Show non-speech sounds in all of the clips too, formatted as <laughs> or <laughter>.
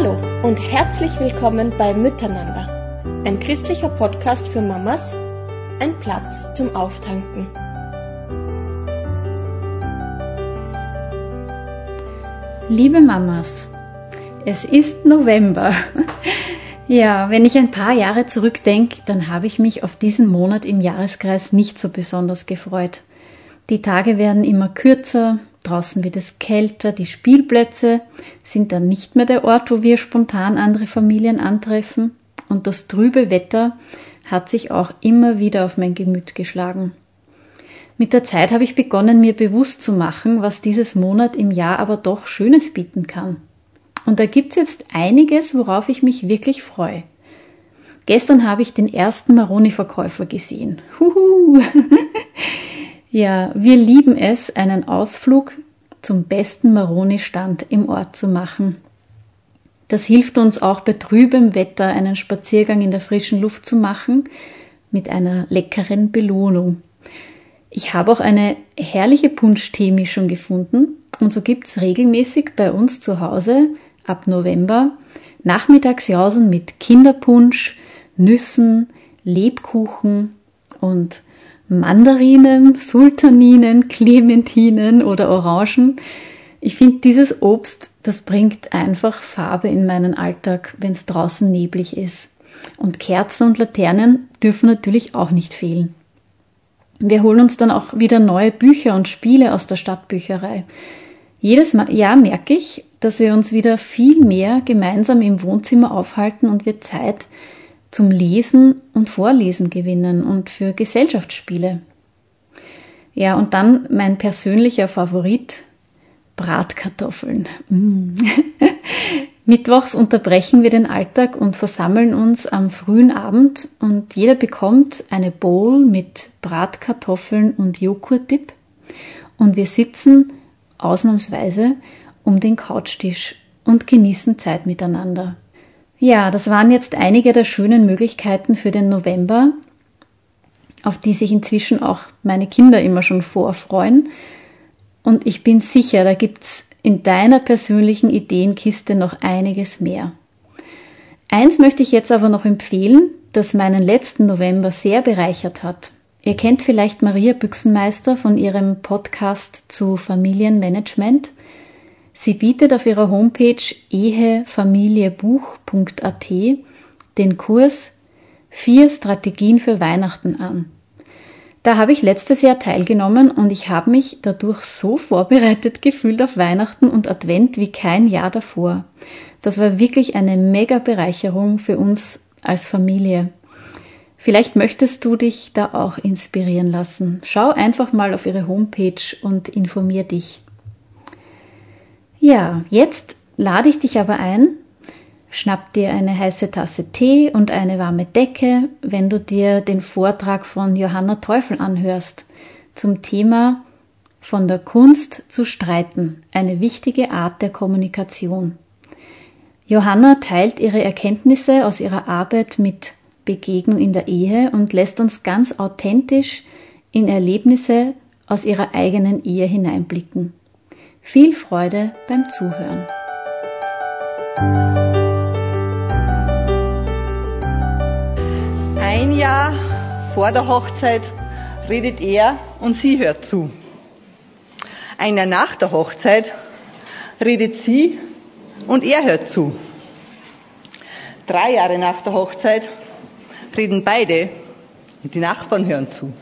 Hallo und herzlich willkommen bei Miteinander, ein christlicher Podcast für Mamas, ein Platz zum Auftanken. Liebe Mamas, es ist November. <laughs> Ja, wenn ich ein paar Jahre zurückdenke, dann habe ich mich auf diesen Monat im Jahreskreis nicht so besonders gefreut. Die Tage werden immer kürzer, draußen wird es kälter, die Spielplätze sind dann nicht mehr der Ort, wo wir spontan andere Familien antreffen und das trübe Wetter hat sich auch immer wieder auf mein Gemüt geschlagen. Mit der Zeit habe ich begonnen, mir bewusst zu machen, was dieses Monat im Jahr aber doch Schönes bieten kann. Und da gibt's jetzt einiges, worauf ich mich wirklich freue. Gestern habe ich den ersten Maroni-Verkäufer gesehen. Huhu! <laughs> ja, wir lieben es, einen Ausflug zum besten Maroni-Stand im Ort zu machen. Das hilft uns auch bei trübem Wetter einen Spaziergang in der frischen Luft zu machen mit einer leckeren Belohnung. Ich habe auch eine herrliche Punsch-Tee-Mischung gefunden und so gibt's regelmäßig bei uns zu Hause ab November Nachmittagsjausen mit Kinderpunsch, Nüssen, Lebkuchen und Mandarinen, Sultaninen, Clementinen oder Orangen. Ich finde, dieses Obst, das bringt einfach Farbe in meinen Alltag, wenn es draußen neblig ist. Und Kerzen und Laternen dürfen natürlich auch nicht fehlen. Wir holen uns dann auch wieder neue Bücher und Spiele aus der Stadtbücherei. Jedes Jahr merke ich, dass wir uns wieder viel mehr gemeinsam im Wohnzimmer aufhalten und wir Zeit zum Lesen und Vorlesen gewinnen und für Gesellschaftsspiele. Ja, und dann mein persönlicher Favorit, Bratkartoffeln. Mm. <laughs> Mittwochs unterbrechen wir den Alltag und versammeln uns am frühen Abend und jeder bekommt eine Bowl mit Bratkartoffeln und Joghurtdip und wir sitzen ausnahmsweise um den Couchtisch und genießen Zeit miteinander. Ja, das waren jetzt einige der schönen Möglichkeiten für den November, auf die sich inzwischen auch meine Kinder immer schon vorfreuen. Und ich bin sicher, da gibt's in deiner persönlichen Ideenkiste noch einiges mehr. Eins möchte ich jetzt aber noch empfehlen, das meinen letzten November sehr bereichert hat. Ihr kennt vielleicht Maria Büchsenmeister von ihrem Podcast zu Familienmanagement. Sie bietet auf ihrer Homepage ehefamiliebuch.at den Kurs Vier Strategien für Weihnachten an. Da habe ich letztes Jahr teilgenommen und ich habe mich dadurch so vorbereitet gefühlt auf Weihnachten und Advent wie kein Jahr davor. Das war wirklich eine mega Bereicherung für uns als Familie. Vielleicht möchtest du dich da auch inspirieren lassen. Schau einfach mal auf ihre Homepage und informier dich. Ja, jetzt lade ich dich aber ein, schnapp dir eine heiße Tasse Tee und eine warme Decke, wenn du dir den Vortrag von Johanna Teufel anhörst zum Thema von der Kunst zu streiten, eine wichtige Art der Kommunikation. Johanna teilt ihre Erkenntnisse aus ihrer Arbeit mit Begegnung in der Ehe und lässt uns ganz authentisch in Erlebnisse aus ihrer eigenen Ehe hineinblicken. Viel Freude beim Zuhören. Ein Jahr vor der Hochzeit redet er und sie hört zu. Ein Jahr nach der Hochzeit redet sie und er hört zu. Drei Jahre nach der Hochzeit reden beide und die Nachbarn hören zu.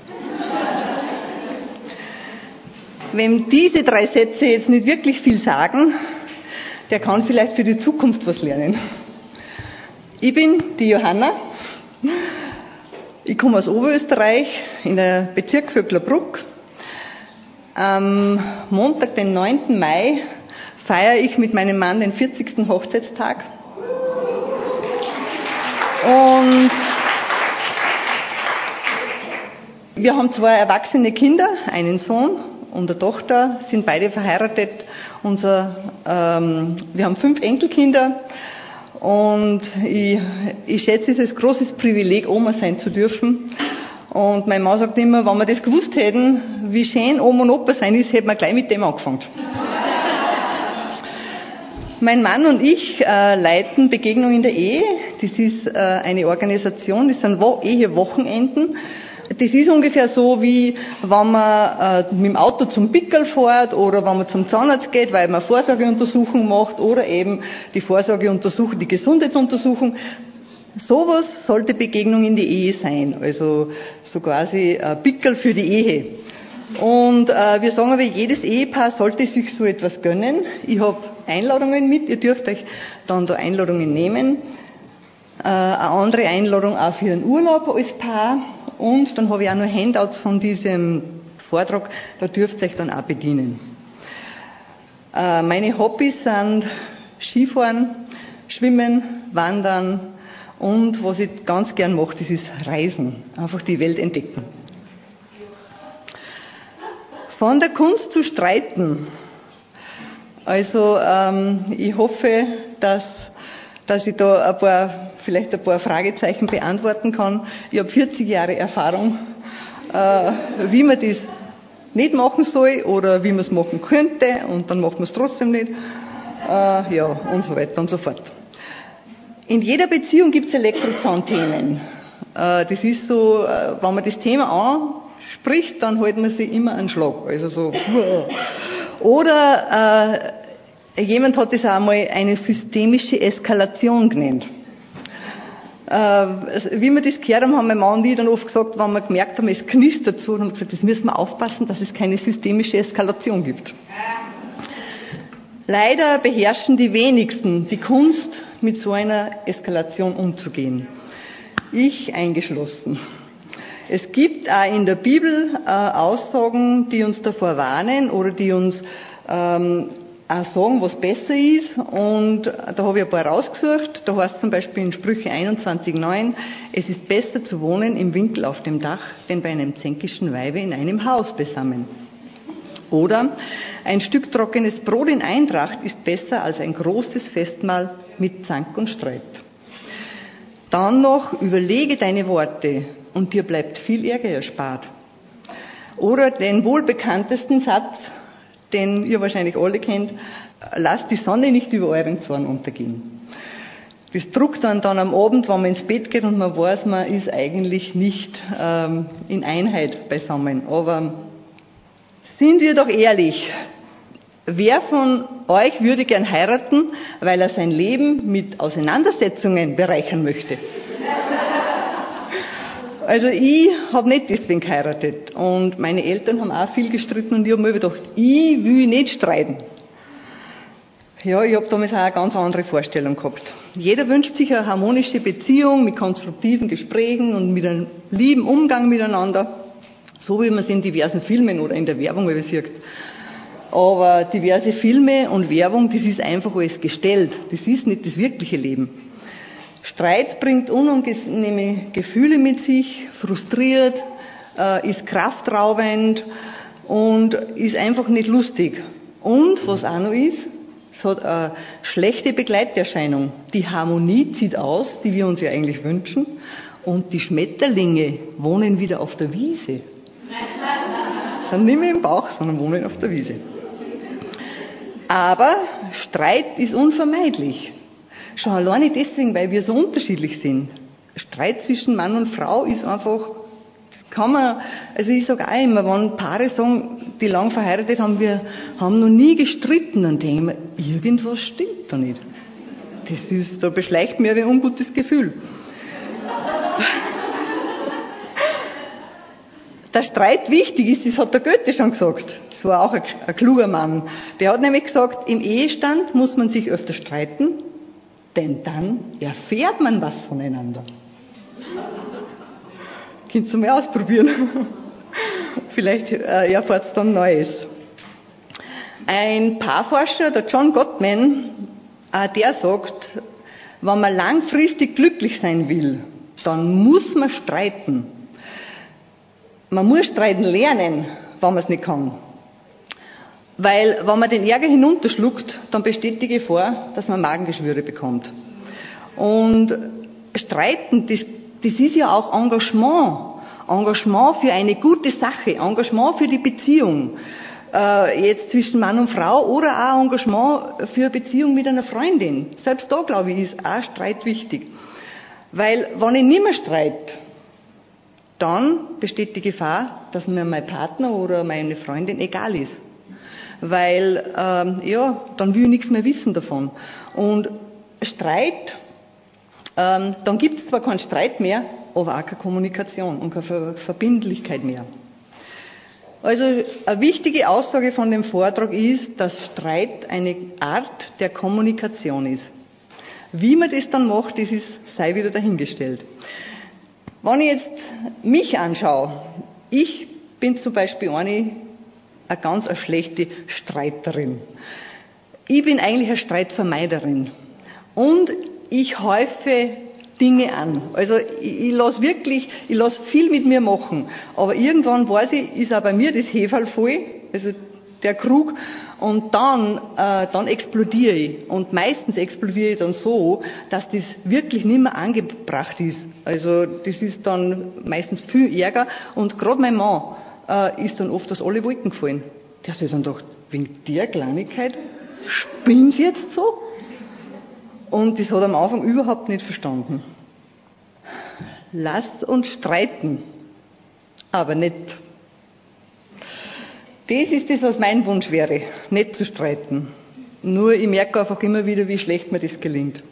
Wenn diese drei Sätze jetzt nicht wirklich viel sagen, der kann vielleicht für die Zukunft was lernen. Ich bin die Johanna. Ich komme aus Oberösterreich in der Bezirk Vöcklerbruck. Am Montag, den 9. Mai, feiere ich mit meinem Mann den 40. Hochzeitstag. Und wir haben zwei erwachsene Kinder, einen Sohn und eine Tochter, sind beide verheiratet. Unser, ähm, wir haben fünf Enkelkinder und ich, ich schätze es als großes Privileg, Oma sein zu dürfen. Und meine Mann sagt immer, wenn wir das gewusst hätten, wie schön Oma und Opa sein ist, hätten wir gleich mit dem angefangen. <laughs> Mein Mann und ich äh, leiten Begegnung in der Ehe. Das ist äh, eine Organisation, das sind Wo Ehewochenenden. Das ist ungefähr so, wie wenn man äh, mit dem Auto zum Pickel fährt oder wenn man zum Zahnarzt geht, weil man Vorsorgeuntersuchung macht oder eben die Vorsorgeuntersuchung, die Gesundheitsuntersuchung. Sowas sollte Begegnung in die Ehe sein, also so quasi äh, Pickel für die Ehe. Und äh, wir sagen aber, jedes Ehepaar sollte sich so etwas gönnen. Ich habe Einladungen mit, ihr dürft euch dann da Einladungen nehmen. Äh, eine andere Einladung auch für einen Urlaub als Paar. Und dann habe ich auch noch Handouts von diesem Vortrag, da dürft ihr euch dann auch bedienen. Äh, meine Hobbys sind Skifahren, Schwimmen, Wandern und was ich ganz gern mache, das ist Reisen. Einfach die Welt entdecken. Von der Kunst zu streiten. Also ähm, ich hoffe, dass, dass ich da ein paar, vielleicht ein paar Fragezeichen beantworten kann. Ich habe 40 Jahre Erfahrung, äh, wie man das nicht machen soll oder wie man es machen könnte und dann macht man es trotzdem nicht. Äh, ja, und so weiter und so fort. In jeder Beziehung gibt es Elektrozahnthemen. Äh, das ist so, äh, wenn man das Thema an spricht, dann hält man sich immer einen Schlag. Also so. <laughs> Oder äh, jemand hat es einmal eine systemische Eskalation genannt. Äh, wie wir das gehört haben, haben mein Mann und ich dann oft gesagt, wenn wir gemerkt haben, es knistert so, haben wir gesagt, das müssen wir aufpassen, dass es keine systemische Eskalation gibt. Leider beherrschen die wenigsten die Kunst, mit so einer Eskalation umzugehen. Ich eingeschlossen. Es gibt auch in der Bibel äh, Aussagen, die uns davor warnen oder die uns ähm, auch sagen, was besser ist. Und da habe ich ein paar rausgesucht. Da heißt zum Beispiel in Sprüche 21,9, es ist besser zu wohnen im Winkel auf dem Dach, denn bei einem zänkischen Weibe in einem Haus besammen. Oder ein Stück trockenes Brot in Eintracht ist besser als ein großes Festmahl mit Zank und Streit. Dann noch, überlege deine Worte und dir bleibt viel Ärger erspart. Oder den wohlbekanntesten Satz, den ihr wahrscheinlich alle kennt, lasst die Sonne nicht über euren Zorn untergehen. Das druckt dann dann am Abend, wenn man ins Bett geht und man weiß, man ist eigentlich nicht ähm, in Einheit beisammen. Aber sind wir doch ehrlich, wer von euch würde gern heiraten, weil er sein Leben mit Auseinandersetzungen bereichern möchte? Also ich habe nicht deswegen geheiratet und meine Eltern haben auch viel gestritten und ich habe mir gedacht, ich will nicht streiten. Ja, ich habe damals auch eine ganz andere Vorstellung gehabt. Jeder wünscht sich eine harmonische Beziehung mit konstruktiven Gesprächen und mit einem lieben Umgang miteinander, so wie man es in diversen Filmen oder in der Werbung sieht. Aber diverse Filme und Werbung, das ist einfach alles gestellt. Das ist nicht das wirkliche Leben. Streit bringt unangenehme Gefühle mit sich, frustriert, äh, ist kraftraubend und ist einfach nicht lustig. Und was auch noch ist, es hat eine schlechte Begleiterscheinung. Die Harmonie zieht aus, die wir uns ja eigentlich wünschen, und die Schmetterlinge wohnen wieder auf der Wiese. Sind nicht mehr im Bauch, sondern wohnen auf der Wiese. Aber Streit ist unvermeidlich. Schon alleine deswegen, weil wir so unterschiedlich sind. Streit zwischen Mann und Frau ist einfach, kann man, also ich sage auch immer, wenn Paare sagen, die lang verheiratet haben, wir haben noch nie gestritten, dann denke ich mir, irgendwas stimmt da nicht. Das ist, da beschleicht mir ein ungutes Gefühl. Der Streit wichtig ist, das hat der Goethe schon gesagt. Das war auch ein, ein kluger Mann. Der hat nämlich gesagt, im Ehestand muss man sich öfter streiten, denn dann erfährt man was voneinander. Könnt ihr mal ausprobieren. <laughs> Vielleicht äh, erfahrt ihr dann Neues. Ein Paarforscher, der John Gottman, äh, der sagt, wenn man langfristig glücklich sein will, dann muss man streiten. Man muss streiten lernen, wenn man es nicht kann. Weil, wenn man den Ärger hinunterschluckt, dann besteht die Gefahr, dass man Magengeschwüre bekommt. Und Streiten, das, das ist ja auch Engagement. Engagement für eine gute Sache, Engagement für die Beziehung. äh, jetzt zwischen Mann und Frau oder auch Engagement für eine Beziehung mit einer Freundin. Selbst da, glaube ich, ist auch Streit wichtig. Weil, wenn ich nicht mehr streite, dann besteht die Gefahr, dass mir mein Partner oder meine Freundin egal ist. Weil, ähm, ja, dann will ich nichts mehr wissen davon. Und Streit, ähm, dann gibt es zwar keinen Streit mehr, aber auch keine Kommunikation und keine Verbindlichkeit mehr. Also eine wichtige Aussage von dem Vortrag ist, dass Streit eine Art der Kommunikation ist. Wie man das dann macht, das ist, sei wieder dahingestellt. Wenn ich jetzt mich anschaue, ich bin zum Beispiel eine, eine ganz eine schlechte Streiterin. Ich bin eigentlich eine Streitvermeiderin. Und ich häufe Dinge an. Also ich, ich lasse wirklich, ich lasse viel mit mir machen. Aber irgendwann weiß ich, ist auch bei mir das Heferl voll, also der Krug, und dann, äh, dann explodiere ich. Und meistens explodiere ich dann so, dass das wirklich nicht mehr angebracht ist. Also das ist dann meistens viel Ärger. Und gerade mein Mann äh, ist dann oft aus alle Wolken gefallen. Der hat sich dann gedacht, wegen der Kleinigkeit spinnt jetzt so? Und das hat er am Anfang überhaupt nicht verstanden. Lass uns streiten, aber nicht. Das ist das, was mein Wunsch wäre, nicht zu streiten. Nur ich merke einfach immer wieder, wie schlecht mir das gelingt.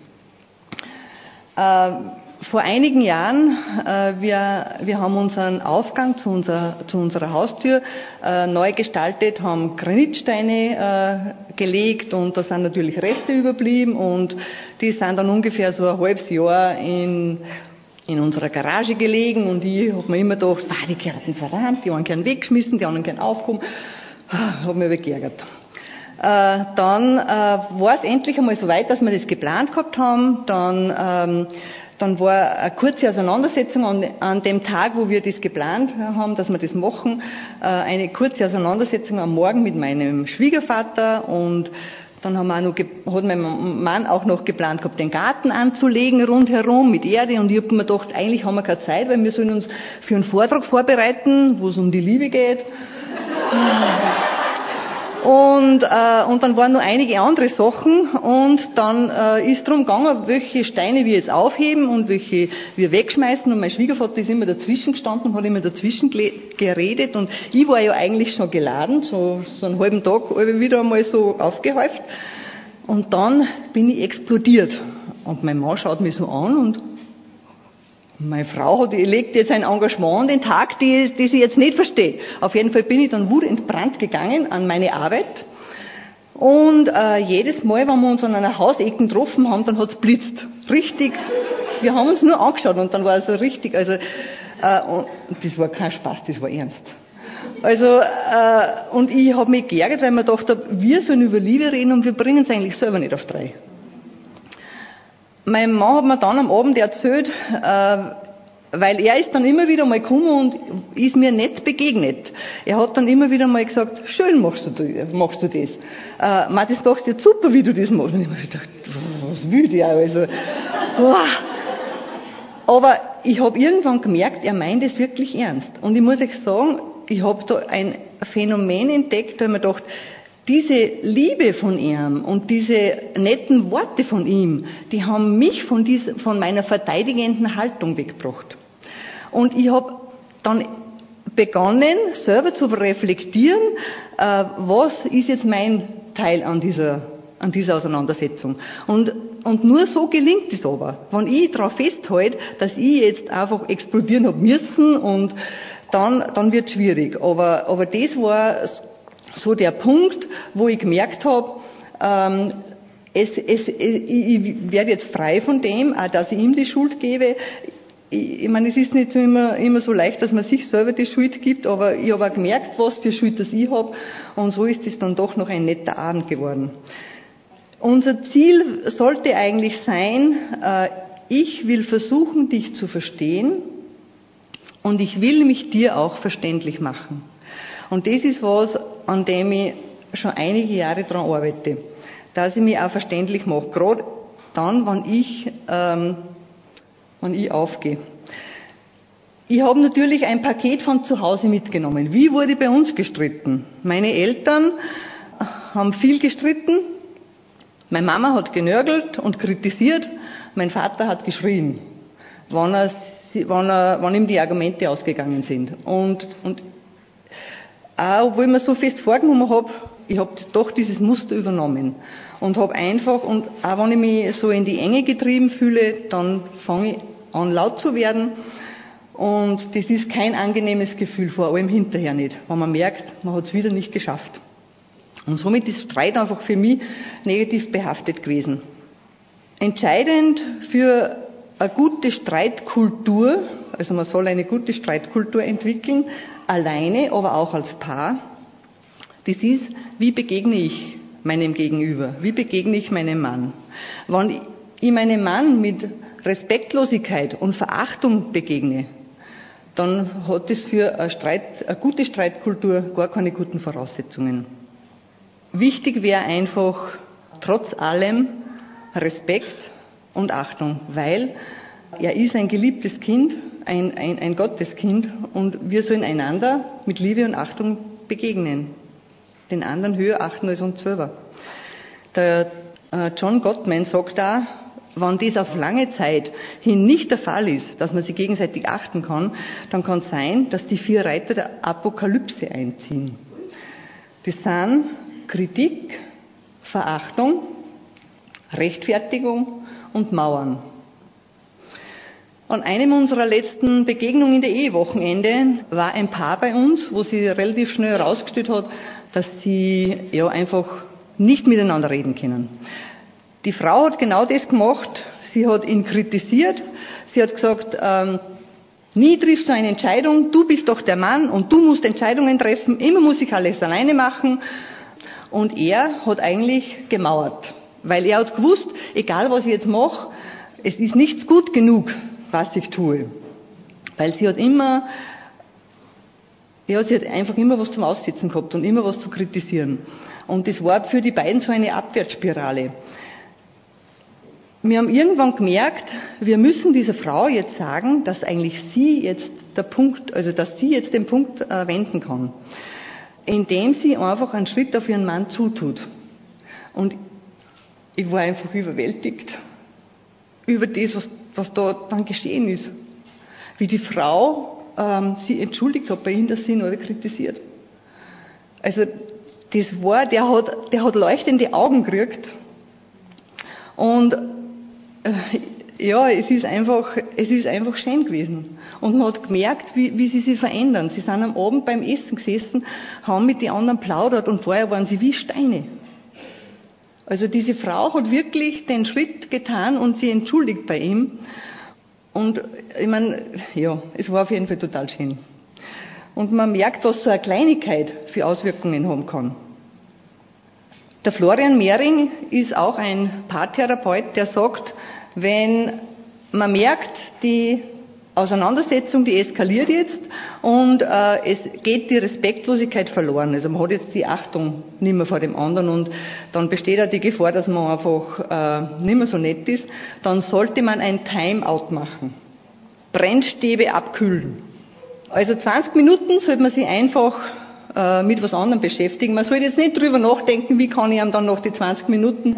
Äh, vor einigen Jahren, äh, wir, wir haben unseren Aufgang zu, unser, zu unserer Haustür äh, neu gestaltet, haben Granitsteine äh, gelegt und da sind natürlich Reste überblieben und die sind dann ungefähr so ein halbes Jahr in, in unserer Garage gelegen und ich habe mir immer gedacht, ah, die gehörten verrammt, die einen gern weggeschmissen, die anderen gern aufgehoben. Ah, habe mich geärgert. Äh, dann äh, war es endlich einmal so weit, dass wir das geplant gehabt haben. Dann ähm, dann war eine kurze Auseinandersetzung an, an, dem Tag, wo wir das geplant haben, dass wir das machen, äh, eine kurze Auseinandersetzung am Morgen mit meinem Schwiegervater und dann haben wir noch, hat mein Mann auch noch geplant gehabt, den Garten anzulegen rundherum mit Erde. Und ich habe mir gedacht, eigentlich haben wir keine Zeit, weil wir sollen uns für einen Vortrag vorbereiten, wo es um die Liebe geht. Und, äh, und dann waren noch einige andere Sachen. Und dann äh, ist drum gegangen, welche Steine wir jetzt aufheben und welche wir wegschmeißen. Und mein Schwiegervater ist immer dazwischen gestanden und hat immer dazwischen geredet. Und ich war ja eigentlich schon geladen, so, so einen halben Tag wieder einmal so aufgehäuft. Und dann bin ich explodiert. Und mein Mann schaut mich so an und meine Frau hat, legt jetzt ein Engagement an den Tag, die, die sie jetzt nicht verstehe. Auf jeden Fall bin ich dann wutentbrannt gegangen an meine Arbeit. Und äh, jedes Mal, wenn wir uns an einer Hausecke getroffen haben, dann hat's blitzt. Richtig. Wir haben uns nur angeschaut und dann war es so richtig. Also, äh, das war kein Spaß, das war ernst. Also, äh, und ich habe mich geärgert, weil mir gedacht habe, wir sollen über Liebe reden und wir bringen es eigentlich selber nicht auf drei. Mein Mann hat mir dann am Abend erzählt, äh, weil er ist dann immer wieder mal gekommen und ist mir nicht begegnet. Er hat dann immer wieder mal gesagt, schön machst du, machst du das. Äh, man, das machst du jetzt super, wie du das machst. Und ich habe gedacht, was will der? Also. Aber ich habe irgendwann gemerkt, er meint es wirklich ernst. Und ich muss euch sagen, ich habe da ein Phänomen entdeckt, da habe ich mir gedacht, diese Liebe von ihm und diese netten Worte von ihm, die haben mich von, dieser, von meiner verteidigenden Haltung weggebracht. Und ich habe dann begonnen, selber zu reflektieren, äh, was ist jetzt mein Teil an dieser, an dieser Auseinandersetzung. Und, und nur so gelingt es aber. Wenn ich darauf festhalte, dass ich jetzt einfach explodieren habe müssen und dann, dann wird schwierig. Aber, aber das war so der Punkt, wo ich gemerkt habe, ähm, es, es, ich werde jetzt frei von dem, auch dass ich ihm die Schuld gebe. Ich, ich meine, es ist nicht so immer, immer so leicht, dass man sich selber die Schuld gibt, aber ich habe auch gemerkt, was für Schuld das ich habe. Und so ist es dann doch noch ein netter Abend geworden. Unser Ziel sollte eigentlich sein, äh, ich will versuchen, dich zu verstehen und ich will mich dir auch verständlich machen. Und das ist was, an dem ich schon einige Jahre daran arbeite, dass ich mich auch verständlich mache, gerade dann, wenn ich, ähm, wenn ich aufgehe. Ich habe natürlich ein Paket von zu Hause mitgenommen. Wie wurde bei uns gestritten? Meine Eltern haben viel gestritten. Meine Mama hat genörgelt und kritisiert. Mein Vater hat geschrien, wann, er, wann, er, wann ihm die Argumente ausgegangen sind. Und, und auch, obwohl ich mir so fest vorgenommen habe, ich habe doch dieses Muster übernommen und habe einfach, und auch wenn ich mich so in die Enge getrieben fühle, dann fange ich an laut zu werden und das ist kein angenehmes Gefühl, vor allem hinterher nicht, wenn man merkt, man hat es wieder nicht geschafft. Und somit ist Streit einfach für mich negativ behaftet gewesen. Entscheidend für eine gute Streitkultur, also man soll eine gute Streitkultur entwickeln, alleine, aber auch als Paar, das ist, wie begegne ich meinem Gegenüber? Wie begegne ich meinem Mann? Wenn ich meinem Mann mit Respektlosigkeit und Verachtung begegne, dann hat es für eine, Streit, eine gute Streitkultur gar keine guten Voraussetzungen. Wichtig wäre einfach trotz allem Respekt und Achtung, weil er ist ein geliebtes Kind, ein, ein, ein Gotteskind und wir sollen einander mit Liebe und Achtung begegnen. Den anderen höher achten als uns selber. Der äh, John Gottman sagt da, wenn das auf lange Zeit hin nicht der Fall ist, dass man sich gegenseitig achten kann, dann kann es sein, dass die vier Reiter der Apokalypse einziehen. Das sind Kritik, Verachtung, Rechtfertigung und Mauern. An einem unserer letzten Begegnungen in der Ehewochenende war ein Paar bei uns, wo sie relativ schnell herausgestellt hat, dass sie ja einfach nicht miteinander reden können. Die Frau hat genau das gemacht. Sie hat ihn kritisiert. Sie hat gesagt, ähm, nie triffst du eine Entscheidung. Du bist doch der Mann und du musst Entscheidungen treffen. Immer muss ich alles alleine machen. Und er hat eigentlich gemauert, weil er hat gewusst, egal was ich jetzt mache, es ist nichts gut genug, was ich tue. Weil sie hat immer, ja, sie hat einfach immer was zum Aussitzen gehabt und immer was zu kritisieren. Und das war für die beiden so eine Abwärtsspirale wir haben irgendwann gemerkt, wir müssen dieser Frau jetzt sagen, dass eigentlich sie jetzt der Punkt, also dass sie jetzt den Punkt äh, wenden kann, indem sie einfach einen Schritt auf ihren Mann zutut. Und ich war einfach überwältigt über das, was, was da dann geschehen ist. Wie die Frau ähm, sie entschuldigt hat bei ihm, dass sie ihn alle kritisiert. Also das war, der hat, der hat leuchtende Augen gekriegt. Und äh, ja, es ist einfach, es ist einfach schön gewesen. Und man hat gemerkt, wie, wie sie sich verändern. Sie sind am Abend beim Essen gesessen, haben mit den anderen plaudert und vorher waren sie wie Steine. Also diese Frau hat wirklich den Schritt getan und sie entschuldigt bei ihm. Und ich meine, ja, es war auf jeden Fall total schön. Und man merkt, was so eine Kleinigkeit für Auswirkungen haben kann. Der Florian Mehring ist auch ein Paartherapeut, der sagt, wenn man merkt, die Auseinandersetzung, die eskaliert jetzt und äh, es geht die Respektlosigkeit verloren. Also man hat jetzt die Achtung nicht mehr vor dem anderen und dann besteht auch die Gefahr, dass man einfach äh, nicht mehr so nett ist. Dann sollte man ein Timeout machen. Brennstäbe abkühlen. Also 20 Minuten sollte man sich einfach äh, mit was anderem beschäftigen. Man sollte jetzt nicht drüber nachdenken, wie kann ich ihm dann noch die 20 Minuten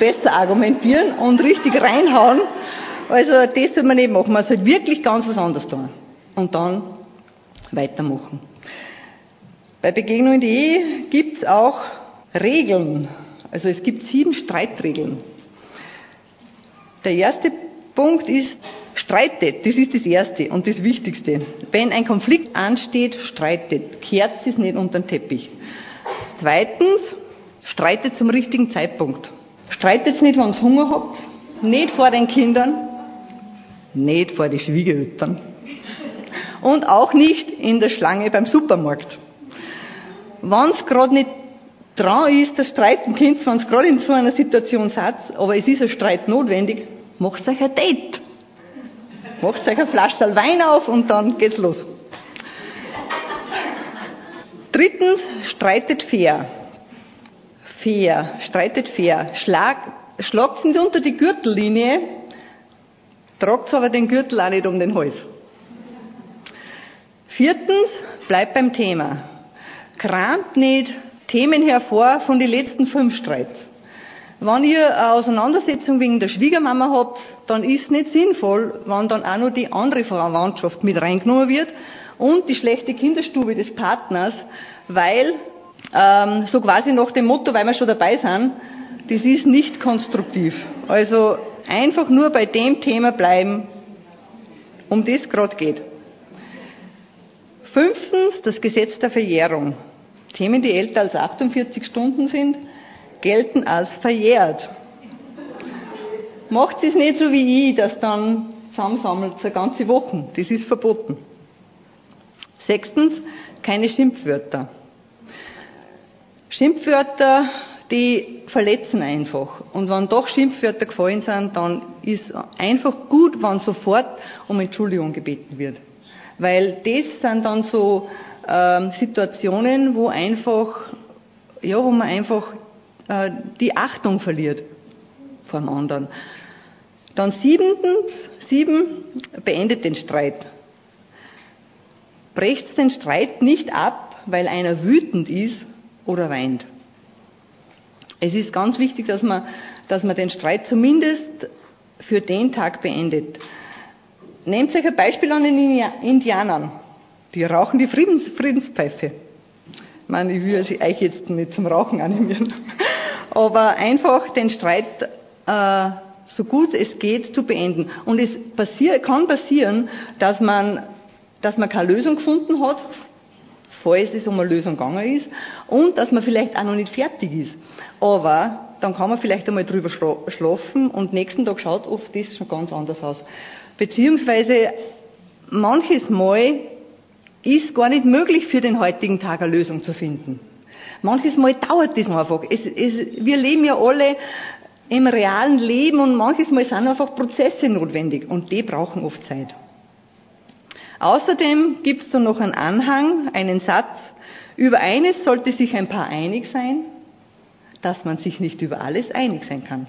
besser argumentieren und richtig reinhauen. Also das sollte man nicht machen. Man sollte wirklich ganz was anderes tun und dann weitermachen. Bei Begegnung gibt es auch Regeln. Also es gibt sieben Streitregeln. Der erste Punkt ist, Streitet, das ist das Erste und das Wichtigste. Wenn ein Konflikt ansteht, streitet. Kehrt es nicht unter den Teppich. Zweitens, streitet zum richtigen Zeitpunkt. Streitet nicht, wenn ihr Hunger habt, nicht vor den Kindern, nicht vor den Schwiegereltern und auch nicht in der Schlange beim Supermarkt. Wenn es gerade nicht dran ist, das Streiten Kind, wenn es gerade in so einer Situation seid, aber es ist ein Streit notwendig, macht euch ein Date. Macht euch eine Flasche Wein auf und dann geht's los. Drittens, streitet fair. Fair, streitet fair. Schlag, schlagt nicht unter die Gürtellinie, tragt aber den Gürtel auch nicht um den Hals. Viertens, bleibt beim Thema. Kramt nicht Themen hervor von den letzten fünf Streits. Wenn ihr eine Auseinandersetzung wegen der Schwiegermama habt, dann ist nicht sinnvoll, wenn dann auch noch die andere Verwandtschaft mit reingenommen wird und die schlechte Kinderstube des Partners, weil ähm, so quasi nach dem Motto, weil wir schon dabei sind, das ist nicht konstruktiv. Also einfach nur bei dem Thema bleiben, um das gerade geht. Fünftens, das Gesetz der Verjährung. Themen, die älter als 48 Stunden sind, gelten als verjährt. Macht es nicht so wie ich, dass dann zusammensammelt eine ganze Woche. Das ist verboten. Sechstens, keine Schimpfwörter. Schimpfwörter, die verletzen einfach. Und wenn doch Schimpfwörter gefallen sind, dann ist einfach gut, wenn sofort um Entschuldigung gebeten wird. Weil das sind dann so ähm, Situationen, wo einfach, ja, wo man einfach äh, die Achtung verliert vor dem anderen. Dann siebentens, sieben, beendet den Streit. Brecht den Streit nicht ab, weil einer wütend ist oder weint. Es ist ganz wichtig, dass man, dass man den Streit zumindest für den Tag beendet. Nehmt euch ein Beispiel an den Indianern. Die rauchen die Friedens, Friedenspfeife. Ich meine, ich will euch jetzt nicht zum Rauchen animieren. <laughs> Aber einfach den Streit äh, so gut es geht zu beenden. Und es passier, kann passieren, dass man, dass man keine Lösung gefunden hat, falls es um eine Lösung gegangen ist, und dass man vielleicht auch noch nicht fertig ist. Aber dann kann man vielleicht einmal drüber schlafen und nächsten Tag schaut oft das schon ganz anders aus. Beziehungsweise manches Mal ist gar nicht möglich für den heutigen Tag eine Lösung zu finden. Manches Mal dauert das einfach. Es, es, wir leben ja alle im realen Leben und manches Mal sind einfach Prozesse notwendig und die brauchen oft Zeit. Außerdem gibt es da noch einen Anhang, einen Satz. Über eines sollte sich ein Paar einig sein, dass man sich nicht über alles einig sein kann.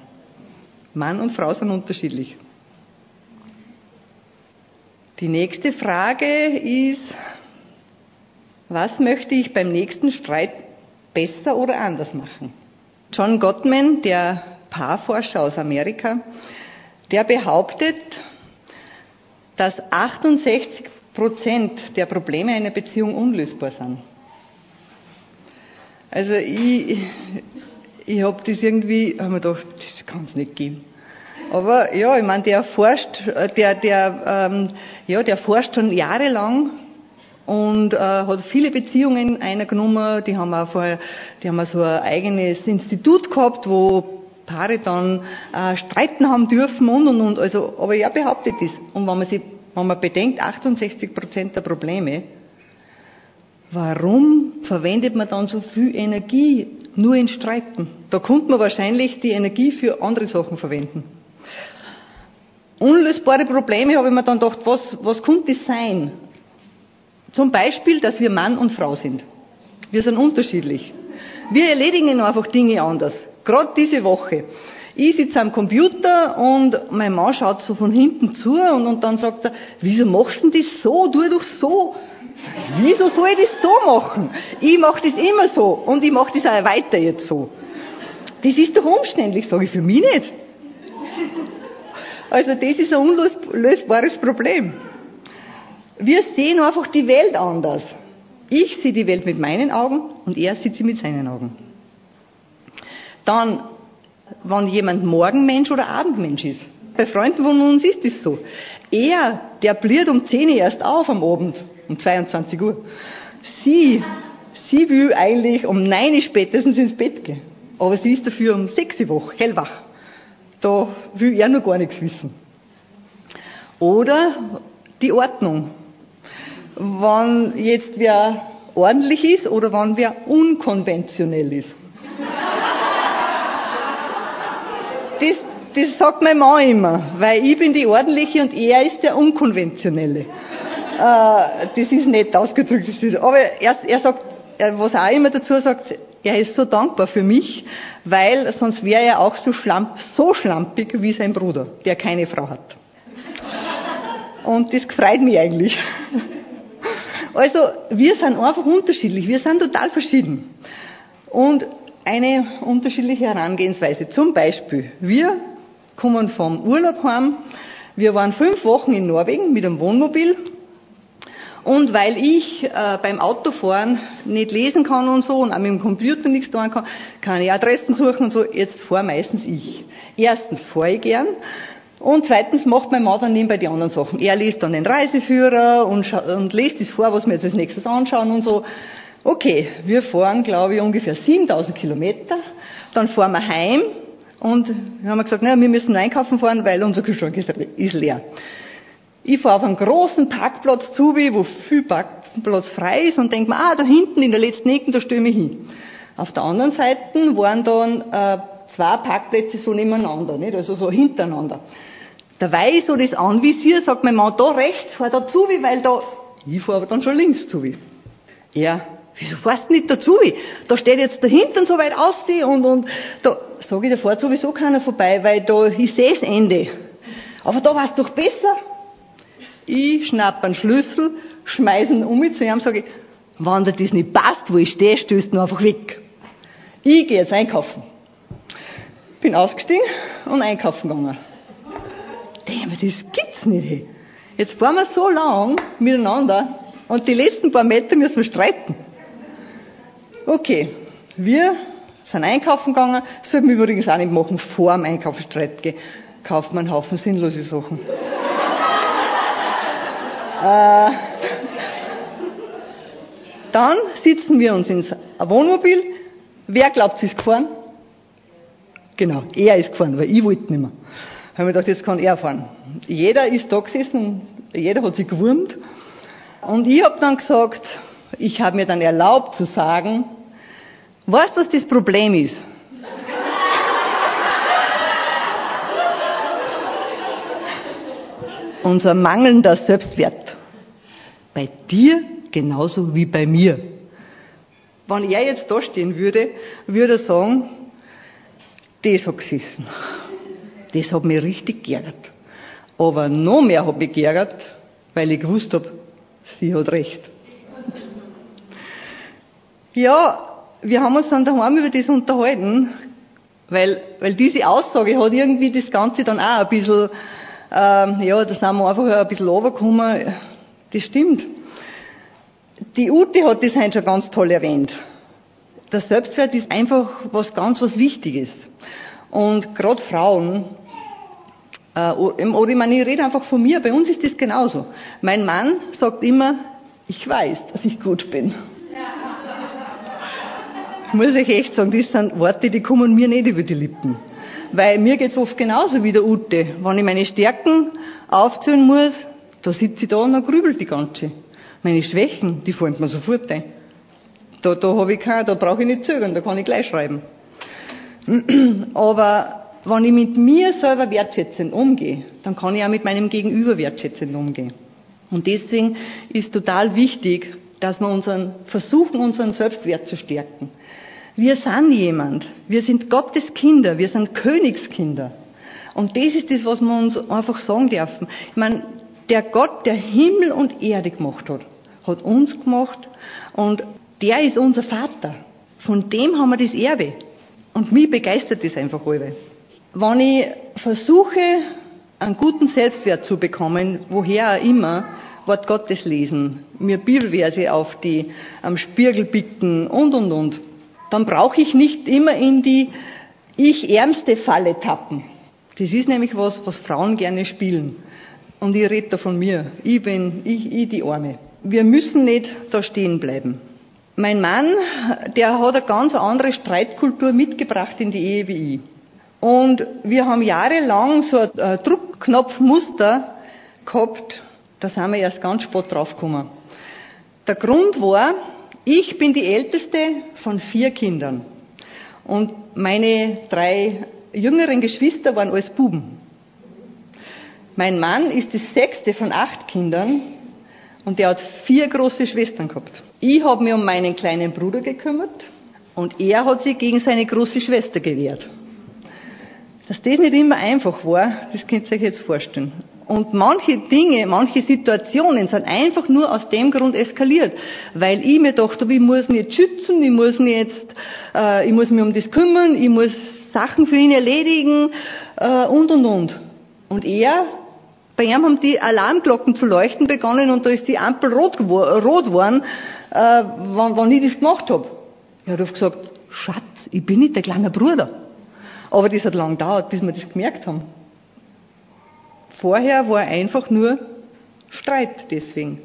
Mann und Frau sind unterschiedlich. Die nächste Frage ist, was möchte ich beim nächsten Streit besser oder anders machen? John Gottman, der Paarforscher aus Amerika, der behauptet, dass 68 Prozent der Probleme einer Beziehung unlösbar sind. Also ich, ich habe das irgendwie, habe mir gedacht, das kann es nicht geben. Aber ja, ich meine, der forscht, der, der, ähm, ja, der forscht schon jahrelang und äh, hat viele Beziehungen eingenommen. Die haben auch vorher, die haben auch so ein eigenes Institut gehabt, wo Paare dann äh, streiten haben dürfen und und und. Also, aber er behauptet das. Und wenn man sich, wenn man bedenkt, 68 Prozent der Probleme, warum verwendet man dann so viel Energie nur in Streiten? Da könnte man wahrscheinlich die Energie für andere Sachen verwenden. Unlösbare Probleme habe ich mir dann gedacht, was, was könnte das sein? Zum Beispiel, dass wir Mann und Frau sind. Wir sind unterschiedlich. Wir erledigen einfach Dinge anders. Gerade diese Woche. Ich sitze am Computer und mein Mann schaut so von hinten zu und, und dann sagt er, wieso machst du das so? Tu doch so. Wieso soll ich das so machen? Ich mache das immer so und ich mache das auch weiter jetzt so. Das ist doch umständlich, sage ich, für mich nicht. Also das ist ein unlösbares Problem. Wir sehen einfach die Welt anders. Ich sehe die Welt mit meinen Augen und er sieht sie mit seinen Augen. Dann, wenn jemand Morgenmensch oder Abendmensch ist. Bei Freunden von uns ist das so. Er, der bliert um 10 Uhr erst auf am Abend, um 22 Uhr. Sie, sie will eigentlich um 9 Uhr spätestens ins Bett gehen. Aber sie ist dafür um 6 Uhr wach, hellwach. Da will er noch gar nichts wissen. Oder die Ordnung wann jetzt wer ordentlich ist oder wann wer unkonventionell ist. Das, das sagt mein Mann immer, weil ich bin die ordentliche und er ist der unkonventionelle. Äh, das ist nett ausgedrückt, aber er, er sagt, was er auch immer dazu sagt, er ist so dankbar für mich, weil sonst wäre er auch so, schlamp, so schlampig wie sein Bruder, der keine Frau hat. Und das freut mich eigentlich. Also wir sind einfach unterschiedlich, wir sind total verschieden. Und eine unterschiedliche Herangehensweise. Zum Beispiel, wir kommen vom Urlaub heim, wir waren fünf Wochen in Norwegen mit einem Wohnmobil und weil ich äh, beim Autofahren nicht lesen kann und so und auch mit dem Computer nichts tun kann, kann ich Adressen suchen und so, jetzt fahre meistens ich. Erstens fahre ich gern und zweitens macht mein Mann dann nebenbei die anderen Sachen. Er liest dann den Reiseführer und, und liest das vor, was wir jetzt als nächstes anschauen und so. Okay, wir fahren, glaube ich, ungefähr 7000 Kilometer. Dann fahren wir heim und wir haben gesagt, naja, wir müssen einkaufen fahren, weil unser Kühlschrank ist leer. Ich fahre auf einen großen Parkplatz zu, wo viel Parkplatz frei ist und denke mir, ah, da hinten in der letzten Ecke, da stelle ich hin. Auf der anderen Seite waren dann äh, zwei Parkplätze so nebeneinander, nicht? also so hintereinander. Da weil ich so das anvisiere, sagt mein Mann, da rechts, fahr da zu, weil da, ich fahre aber dann schon links zu. Ja, wieso fährst du nicht dazu? Da steht jetzt dahinter so weit aus und, und da sage ich, da fährt sowieso keiner vorbei, weil da, ich sehe das Ende. Aber da war es doch besser. Ich schnapp einen Schlüssel, schmeiß ihn um mich zu ihm, sage ich, wenn dir das nicht passt, wo ich stehe, stößt du einfach weg. Ich gehe jetzt einkaufen. Bin ausgestiegen und einkaufen gegangen. Mir, das gibt's nicht. Jetzt fahren wir so lang miteinander und die letzten paar Meter müssen wir streiten. Okay, wir sind einkaufen gegangen, das sollten wir übrigens auch nicht machen, vor dem Einkaufen Streit gehen. Kauft man einen Haufen sinnlose Sachen. <laughs> Äh, dann sitzen wir uns ins Wohnmobil. Wer glaubt, sie ist gefahren? Genau, er ist gefahren, weil ich wollte nicht mehr. Haben wir gedacht, jetzt kann er fahren. Jeder ist da gesessen, jeder hat sich gewurmt. Und ich habe dann gesagt, ich habe mir dann erlaubt zu sagen, weißt du, was das Problem ist? <laughs> Unser mangelnder Selbstwert. Bei dir genauso wie bei mir. Wenn er jetzt da stehen würde, würde er sagen, das hat gesessen. Das hat mich richtig geärgert. Aber noch mehr hat mich geärgert, weil ich gewusst habe, sie hat recht. Ja, wir haben uns dann daheim über das unterhalten, weil, weil diese Aussage hat irgendwie das Ganze dann auch ein bisschen, ähm, ja, da sind wir einfach ein bisschen runtergekommen. Das stimmt. Die Ute hat das heute schon ganz toll erwähnt. Der Selbstwert ist einfach was ganz was Wichtiges. Und gerade Frauen, äh, oder ich meine, ich rede einfach von mir, bei uns ist das genauso. Mein Mann sagt immer, ich weiß, dass ich gut bin. Muss ich echt sagen, das sind Worte, die kommen mir nicht über die Lippen. Weil mir geht's oft genauso wie der Ute. Wenn ich meine Stärken aufzählen muss, da sitze ich da und dann grübelt die ganze. Meine Schwächen, die fallen mir sofort ein. Da, da habe ich kein, da brauche ich nicht zögern, da kann ich gleich schreiben. <clears throat> Aber wenn ich mit mir selber wertschätzend umgehe, dann kann ich auch mit meinem Gegenüber wertschätzend umgehen. Und deswegen ist total wichtig, dass wir unseren, versuchen, unseren Selbstwert zu stärken. Wir sind jemand. Wir sind Gottes Kinder. Wir sind Königskinder. Und das ist das, was wir uns einfach sagen dürfen. Ich meine, der Gott, der Himmel und Erde gemacht hat, hat uns gemacht und der ist unser Vater. Von dem haben wir das Erbe. Und mich begeistert das einfach alle. Wenn ich versuche, einen guten Selbstwert zu bekommen, woher auch immer, Wort Gottes lesen, mir Bibelverse auf die am Spiegel bicken und und und, dann brauche ich nicht immer in die ich ärmste Falle tappen. Das ist nämlich was, was Frauen gerne spielen. Und ich rede da von mir. Ich bin, ich, ich die Arme. Wir müssen nicht da stehen bleiben. Mein Mann, der hat eine ganz andere Streitkultur mitgebracht in die Ehe wie ich. Und wir haben jahrelang so ein Druckknopfmuster gehabt, da sind wir erst ganz spät draufgekommen. Der Grund war, ich bin die älteste von vier Kindern. Und meine drei jüngeren Geschwister waren alles Buben. Mein Mann ist das sechste von acht Kindern und der hat vier große Schwestern gehabt. Ich habe mich um meinen kleinen Bruder gekümmert und er hat sich gegen seine große Schwester gewehrt. Dass das nicht immer einfach war, das könnt ihr euch jetzt vorstellen. Und manche Dinge, manche Situationen sind einfach nur aus dem Grund eskaliert, weil ich mir dachte, ich muss ihn jetzt schützen, ich muss ihn jetzt, äh, ich muss mich um das kümmern, ich muss Sachen für ihn erledigen äh, und und und. Und er, bei ihm haben die Alarmglocken zu leuchten begonnen und da ist die Ampel rot, rot geworden, äh, wann, wann ich das gemacht habe. Er hat gesagt, Schatz, ich bin nicht der kleine Bruder. Aber das hat lang gedauert, bis wir das gemerkt haben. Vorher war einfach nur Streit deswegen.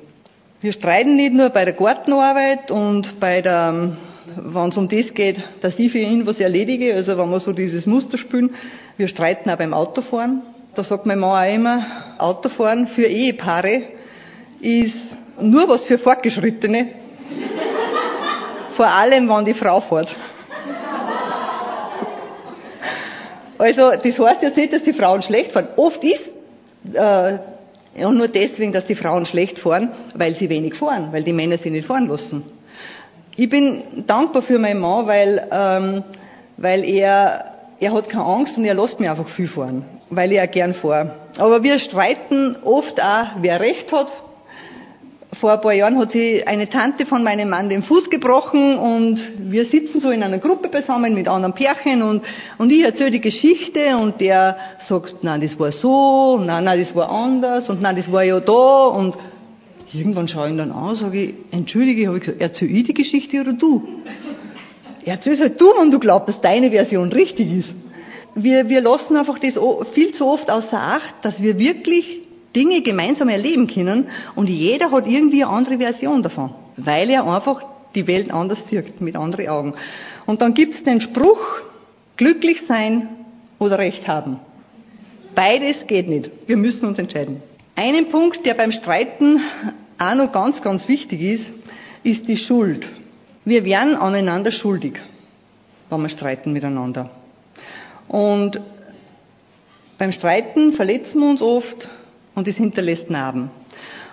Wir streiten nicht nur bei der Gartenarbeit und bei der, wenn es um das geht, dass ich für ihn was erledige, also wenn wir so dieses Muster spielen. Wir streiten auch beim Autofahren. Da sagt mein Mann auch immer, Autofahren für Ehepaare ist nur was für Fortgeschrittene. <laughs> Vor allem, wenn die Frau fährt. Also, das heißt jetzt nicht, dass die Frauen schlecht fahren. Oft ist äh, ja, nur deswegen, dass die Frauen schlecht fahren, weil sie wenig fahren, weil die Männer sie nicht fahren lassen. Ich bin dankbar für meinen Mann, weil, ähm, weil er, er hat keine Angst und er lässt mich einfach viel fahren, weil ich auch gern fahre. Aber wir streiten oft auch, wer Recht hat, vor ein paar Jahren hat sie eine Tante von meinem Mann den Fuß gebrochen und wir sitzen so in einer Gruppe beisammen mit anderen Pärchen und, und ich erzähle die Geschichte und der sagt, nein, das war so, nein, nein, das war anders und nein, das war ja da und irgendwann schaue ich ihn dann an, sage ich, entschuldige, habe ich gesagt, erzähl ich die Geschichte oder du? Erzähl halt du, wenn du glaubst, dass deine Version richtig ist. Wir, wir lassen einfach das viel zu oft außer Acht, dass wir wirklich Dinge gemeinsam erleben können und jeder hat irgendwie eine andere Version davon, weil er einfach die Welt anders sieht, mit anderen Augen. Und dann gibt es den Spruch, glücklich sein oder Recht haben. Beides geht nicht. Wir müssen uns entscheiden. Einen Punkt, der beim Streiten auch noch ganz, ganz wichtig ist, ist die Schuld. Wir werden aneinander schuldig, wenn wir streiten miteinander. Und beim Streiten verletzen wir uns oft, und es hinterlässt Narben.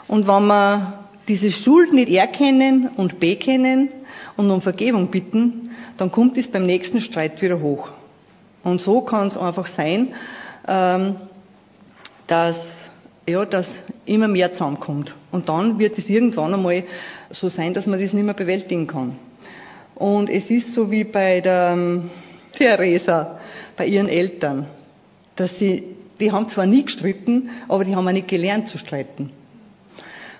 Und wenn wir diese Schuld nicht erkennen und bekennen und um Vergebung bitten, dann kommt es beim nächsten Streit wieder hoch. Und so kann es einfach sein, ähm, dass ja, dass immer mehr zusammenkommt. Und dann wird es irgendwann einmal so sein, dass man das nicht mehr bewältigen kann. Und es ist so wie bei der ähm, Theresa, bei ihren Eltern, dass sie die haben zwar nie gestritten, aber die haben auch nicht gelernt zu streiten.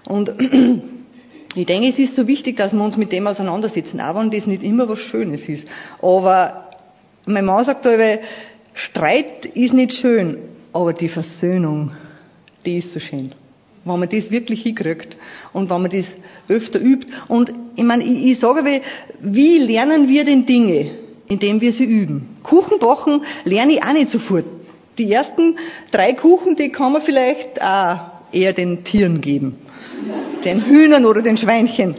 Und <clears throat> ich denke, es ist so wichtig, dass wir uns mit dem auseinandersetzen, auch wenn das nicht immer was Schönes ist. Aber mein Mann sagt aber, Streit ist nicht schön, aber die Versöhnung, die ist so schön. Wenn man das wirklich hinkriegt und wenn man das öfter übt. Und ich meine, ich, ich sage, aber, wie lernen wir denn Dinge? Indem wir sie üben. Kuchen backen lerne ich auch nicht sofort. Die ersten drei Kuchen, die kann man vielleicht auch eher den Tieren geben. Den Hühnern oder den Schweinchen.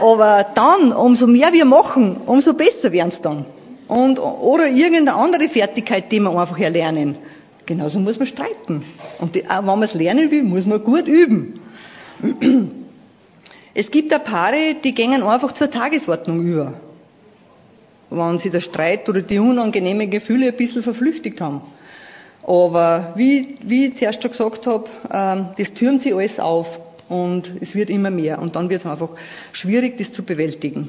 Aber dann, umso mehr wir machen, umso besser werden es dann. Und, oder irgendeine andere Fertigkeit, die wir einfach erlernen. Genauso muss man streiten. Und die, auch wenn man es lernen will, muss man gut üben. <clears throat> Es gibt auch Paare, die gehen einfach zur Tagesordnung über. Wenn sie der Streit oder die unangenehmen Gefühle ein bisschen verflüchtigt haben. Aber wie, wie ich zuerst schon gesagt habe, ähm, das türmt sich alles auf und es wird immer mehr. Und dann wird es einfach schwierig, das zu bewältigen.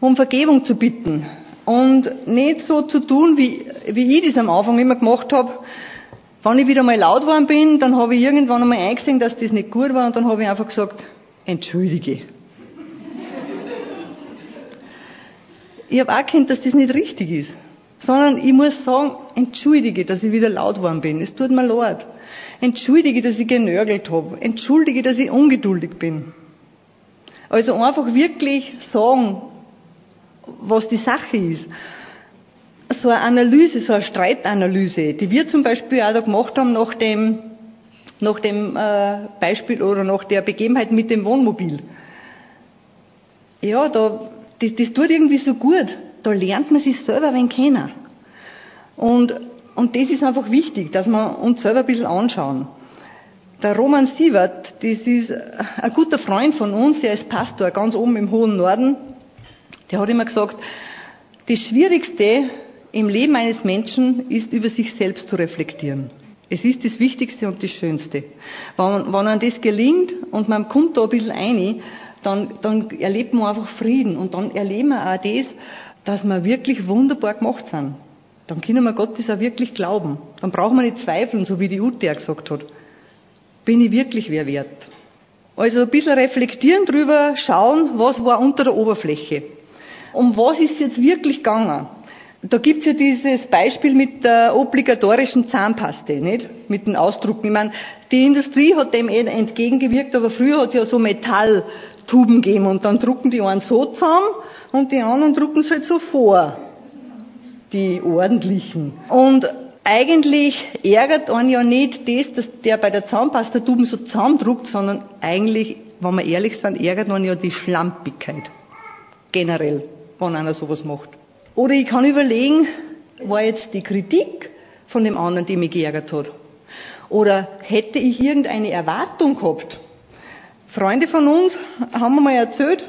Um Vergebung zu bitten und nicht so zu tun, wie, wie ich das am Anfang immer gemacht habe. Wenn ich wieder mal laut geworden bin, dann habe ich irgendwann einmal eingesehen, dass das nicht gut war und dann habe ich einfach gesagt, entschuldige. ich habe auch erkannt, dass das nicht richtig ist sondern ich muss sagen, entschuldige, dass ich wieder laut geworden bin. Es tut mir leid. Entschuldige, dass ich genörgelt habe. Entschuldige, dass ich ungeduldig bin. Also einfach wirklich sagen, was die Sache ist. So eine Analyse, so eine Streitanalyse, die wir zum Beispiel auch da gemacht haben nach dem, nach dem äh, Beispiel oder nach der Begebenheit mit dem Wohnmobil. Ja, da, das, das tut irgendwie so gut da lernt man sich selber ein kennen. Und, und das ist einfach wichtig, dass wir uns selber ein bisschen anschauen. Der Roman Sievert, das ist ein guter Freund von uns, der ist Pastor ganz oben im hohen Norden, der hat immer gesagt, das Schwierigste im Leben eines Menschen ist, über sich selbst zu reflektieren. Es ist das Wichtigste und das Schönste. Wenn, wenn einem das gelingt und man kommt da ein bisschen rein, dann, dann erlebt man einfach Frieden und dann erleben wir auch das, dass wir wirklich wunderbar gemacht sind. Dann können wir Gott das auch wirklich glauben. Dann brauchen wir nicht zweifeln, so wie die Ute auch gesagt hat. Bin ich wirklich wer wert? Also ein bisschen reflektieren drüber, schauen, was war unter der Oberfläche. Um was ist jetzt wirklich gegangen? Da gibt's ja dieses Beispiel mit der obligatorischen Zahnpaste, nicht? Mit den Ausdrucken. Ich meine, die Industrie hat dem eh entgegengewirkt, aber früher hat es ja so Metalltuben gegeben und dann drucken die einen so zusammen und die anderen drucken es halt so vor. Die ordentlichen. Und eigentlich ärgert einen ja nicht das, dass der bei der Zahnpastatuben so zusammendruckt, sondern eigentlich, wenn wir ehrlich sind, ärgert einen ja die Schlampigkeit. Generell, wenn einer sowas macht. Oder ich kann überlegen, war jetzt die Kritik von dem anderen, die mich geärgert hat? Oder hätte ich irgendeine Erwartung gehabt? Freunde von uns haben mir mal erzählt,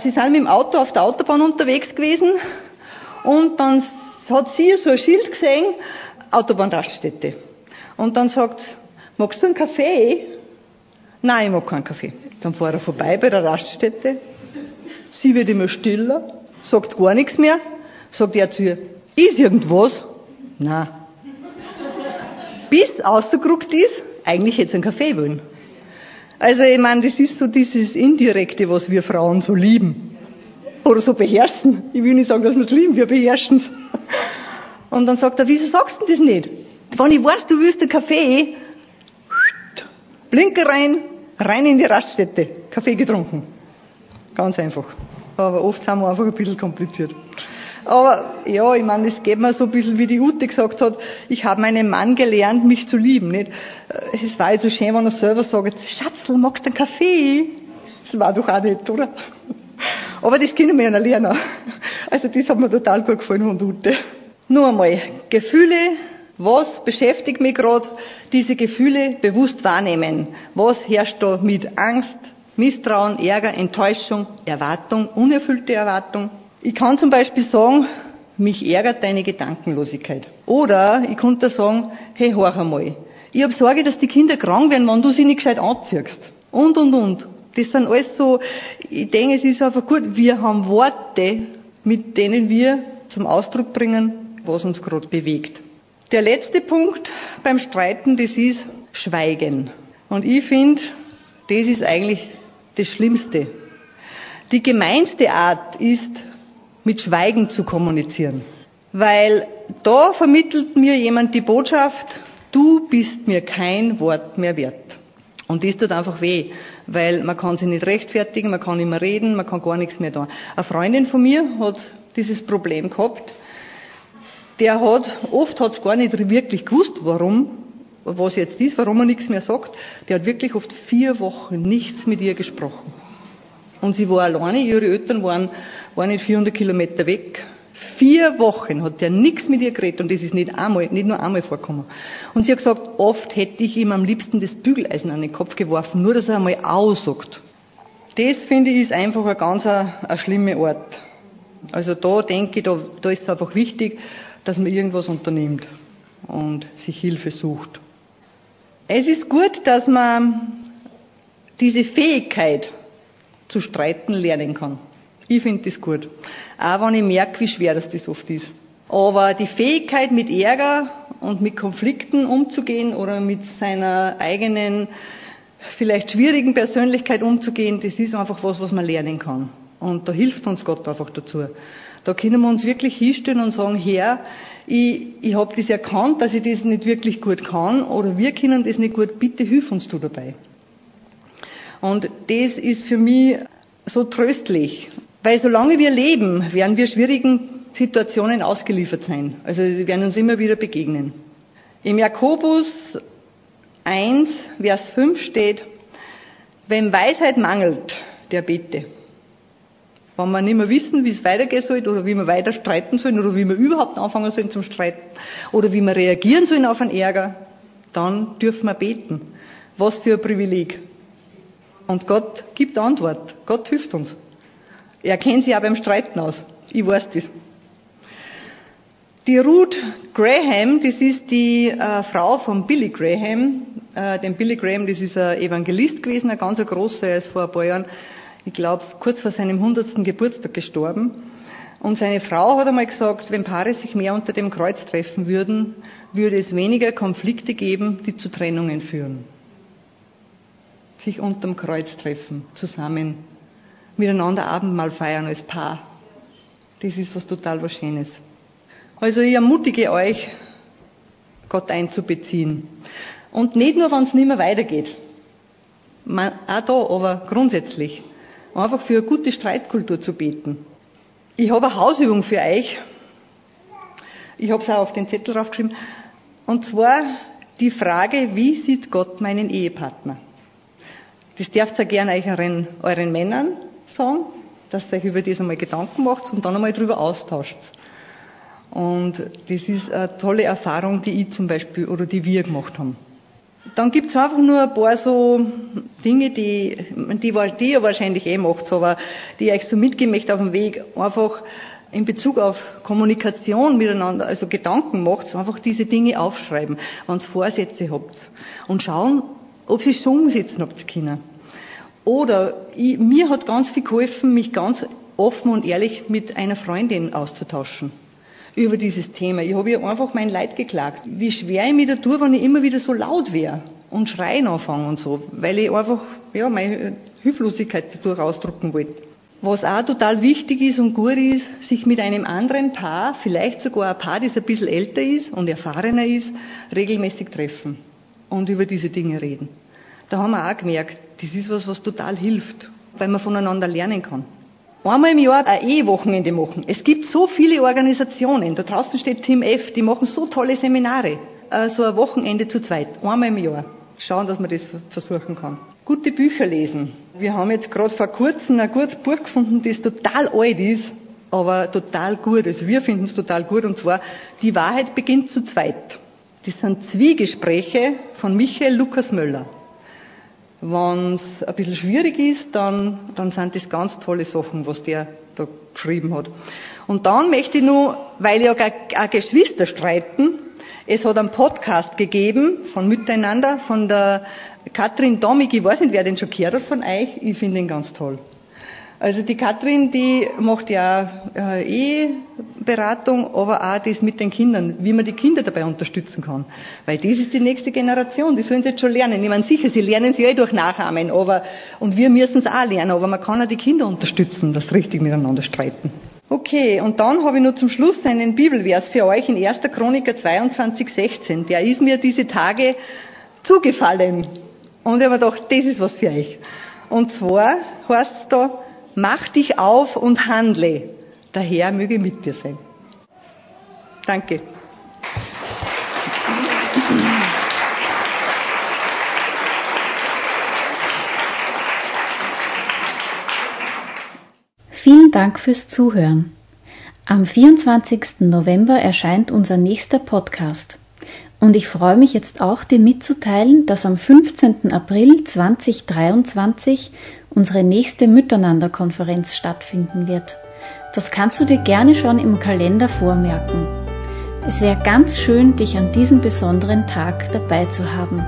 sie sind mit dem Auto auf der Autobahn unterwegs gewesen und dann hat sie so ein Schild gesehen, Autobahnraststätte. Und dann sagt, magst du einen Kaffee? Nein, ich mag keinen Kaffee. Dann fahre er vorbei bei der Raststätte. Sie wird immer stiller, sagt gar nichts mehr. Sagt er zu ihr, ist irgendwas? Na. Bis ausgeguckt ist, eigentlich sie einen Kaffee wollen. Also ich meine, das ist so dieses Indirekte, was wir Frauen so lieben. Oder so beherrschen. Ich will nicht sagen, dass wir es lieben, wir beherrschen es. Und dann sagt er, wieso sagst du das nicht? Wenn ich weiß, du willst einen Kaffee, Blinker rein, rein in die Raststätte, Kaffee getrunken. Ganz einfach. Aber oft sind wir einfach ein bisschen kompliziert. Aber ja, ich meine, es geht mir so ein bisschen, wie die Ute gesagt hat, ich habe meinen Mann gelernt, mich zu lieben. Nicht? Es war so schön, wenn er selber sagt, Schatzl, magst du einen Kaffee? Das war doch auch nicht, oder? Aber das können wir ja noch lernen. Also das hat mir total gut gefallen von Ute. Nur einmal, Gefühle, was beschäftigt mich gerade? Diese Gefühle bewusst wahrnehmen. Was herrscht da mit Angst, Misstrauen, Ärger, Enttäuschung, Erwartung, unerfüllte Erwartung? Ich kann zum Beispiel sagen, mich ärgert deine Gedankenlosigkeit. Oder ich könnte sagen, hey, hör einmal. Ich habe Sorge, dass die Kinder krank werden, wenn du sie nicht gescheit anziehst. Und, und, und. Das sind alles so, ich denke, es ist einfach gut, wir haben Worte, mit denen wir zum Ausdruck bringen, was uns gerade bewegt. Der letzte Punkt beim Streiten, das ist Schweigen. Und ich finde, das ist eigentlich das Schlimmste. Die gemeinste Art ist, mit Schweigen zu kommunizieren. Weil da vermittelt mir jemand die Botschaft, du bist mir kein Wort mehr wert. Und das tut einfach weh, weil man kann sich nicht rechtfertigen, man kann nicht mehr reden, man kann gar nichts mehr tun. Eine Freundin von mir hat dieses Problem gehabt. Der hat, oft hat es gar nicht wirklich gewusst, warum, was jetzt ist, warum er nichts mehr sagt. Der hat wirklich oft vier Wochen nichts mit ihr gesprochen. Und sie war alleine, ihre Eltern waren, waren nicht 400 Kilometer weg. Vier Wochen hat der nichts mit ihr geredet und das ist nicht einmal, nicht nur einmal vorgekommen. Und sie hat gesagt, oft hätte ich ihm am liebsten das Bügeleisen an den Kopf geworfen, nur dass er einmal aussagt. Das finde ich ist einfach ein ganz ein, ein schlimmer Ort. Also da denke ich, da, da ist es einfach wichtig, dass man irgendwas unternimmt und sich Hilfe sucht. Es ist gut, dass man diese Fähigkeit zu streiten lernen kann. Ich finde das gut. Auch wenn ich merke, wie schwer das, das oft ist. Aber die Fähigkeit, mit Ärger und mit Konflikten umzugehen oder mit seiner eigenen, vielleicht schwierigen Persönlichkeit umzugehen, das ist einfach was, was man lernen kann. Und da hilft uns Gott einfach dazu. Da können wir uns wirklich hinstellen und sagen, Herr, ich, ich habe das erkannt, dass ich das nicht wirklich gut kann oder wir können das nicht gut, bitte hilf uns du dabei. Und das ist für mich so tröstlich, weil solange wir leben, werden wir schwierigen Situationen ausgeliefert sein. Also sie werden uns immer wieder begegnen. Im Jakobus 1, Vers 5 steht, wenn Weisheit mangelt, der bete. Wenn wir nicht mehr wissen, wie es weitergehen soll oder wie wir weiter streiten sollen oder wie wir überhaupt anfangen sollen zum Streiten oder wie wir reagieren sollen auf einen Ärger, dann dürfen wir beten. Was für ein Privileg. Und Gott gibt Antwort. Gott hilft uns. Er kennt sich auch beim Streiten aus. Ich weiß das. Die Ruth Graham, das ist die äh, Frau von Billy Graham. Äh, denn Billy Graham, das ist ein Evangelist gewesen, ein ganz großer, er ist vor ein paar Jahren, ich glaube, kurz vor seinem 100. Geburtstag gestorben. Und seine Frau hat einmal gesagt, wenn Paare sich mehr unter dem Kreuz treffen würden, würde es weniger Konflikte geben, die zu Trennungen führen. Sich unterm Kreuz treffen, zusammen, miteinander Abendmahl feiern als Paar. Das ist was total was Schönes. Also ich ermutige euch, Gott einzubeziehen. Und nicht nur, wenn es nicht mehr weitergeht. auch da, aber grundsätzlich. Einfach für eine gute Streitkultur zu beten. Ich habe eine Hausübung für euch. Ich habe es auch auf den Zettel draufgeschrieben. Und zwar die Frage, wie sieht Gott meinen Ehepartner? Das dürft ihr gerne euren, euren Männern sagen, dass ihr euch über das einmal Gedanken macht und dann einmal drüber austauscht. Und das ist eine tolle Erfahrung, die ich zum Beispiel oder die wir gemacht haben. Dann gibt's einfach nur ein paar so Dinge, die, die, die ihr wahrscheinlich eh macht, aber die ich euch so mitgeben möchte auf dem Weg. Einfach in Bezug auf Kommunikation miteinander, also Gedanken macht, einfach diese Dinge aufschreiben, wenn ihr Vorsätze habt. Und schauen, ob sie es so umsetzen habt können. Oder ich, mir hat ganz viel geholfen, mich ganz offen und ehrlich mit einer Freundin auszutauschen über dieses Thema. Ich habe ihr einfach mein Leid geklagt. Wie schwer ich mich da tue, wenn ich immer wieder so laut wäre und schreien anfange und so, weil ich einfach, ja, meine Hilflosigkeit dadurch ausdrucken wollte. Was auch total wichtig ist und gut ist, sich mit einem anderen Paar, vielleicht sogar ein Paar, das ein bisschen älter ist und erfahrener ist, regelmäßig treffen und über diese Dinge reden. Da haben wir auch gemerkt, das ist was, was total hilft, weil man voneinander lernen kann einmal im Jahr ein Ehewochenende machen. Es gibt so viele Organisationen. Da draußen steht Team F, die machen so tolle Seminare. Äh, so ein Wochenende zu zweit. Einmal im Jahr. Schauen, dass man das versuchen kann. Gute Bücher lesen. Wir haben jetzt gerade vor kurzem ein gutes Buch gefunden, das total alt ist, aber total gut. Also wir finden es total gut und zwar Die Wahrheit beginnt zu zweit. Das sind Zwiegespräche von Michael Lukas Möller. Wenn es ein bisschen schwierig ist, dann, dann sind das ganz tolle Sachen, was der da geschrieben hat. Und dann möchte ich nur, weil ja auch Geschwister streiten, es hat einen Podcast gegeben von Miteinander, von der Katrin Domig, ich weiß nicht, wer den schon gehört hat von euch, ich finde ihn ganz toll. Also die Katrin, die macht ja äh, E-Beratung, aber auch das mit den Kindern, wie man die Kinder dabei unterstützen kann. Weil das ist die nächste Generation, die sollen sie jetzt schon lernen. Ich meine, sicher, sie lernen sie ja eh durch Nachahmen, aber, und wir müssen es auch lernen, aber man kann auch die Kinder unterstützen, sie richtig miteinander streiten. Okay, und dann habe ich nur zum Schluss einen Bibelvers für euch in 1. Chroniker 22, 16. Der ist mir diese Tage zugefallen. Und ich habe mir gedacht, das ist was für euch. Und zwar heißt es da, Mach dich auf und handle. Der Herr möge mit dir sein. Danke. Vielen Dank fürs Zuhören. Am 24. November erscheint unser nächster Podcast. Und ich freue mich jetzt auch, dir mitzuteilen, dass am 15. April 2023 unsere nächste Miteinander-Konferenz stattfinden wird. Das kannst du dir gerne schon im Kalender vormerken. Es wäre ganz schön, dich an diesem besonderen Tag dabei zu haben.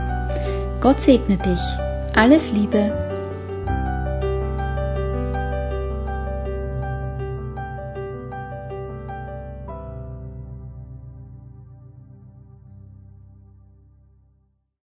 Gott segne dich. Alles Liebe,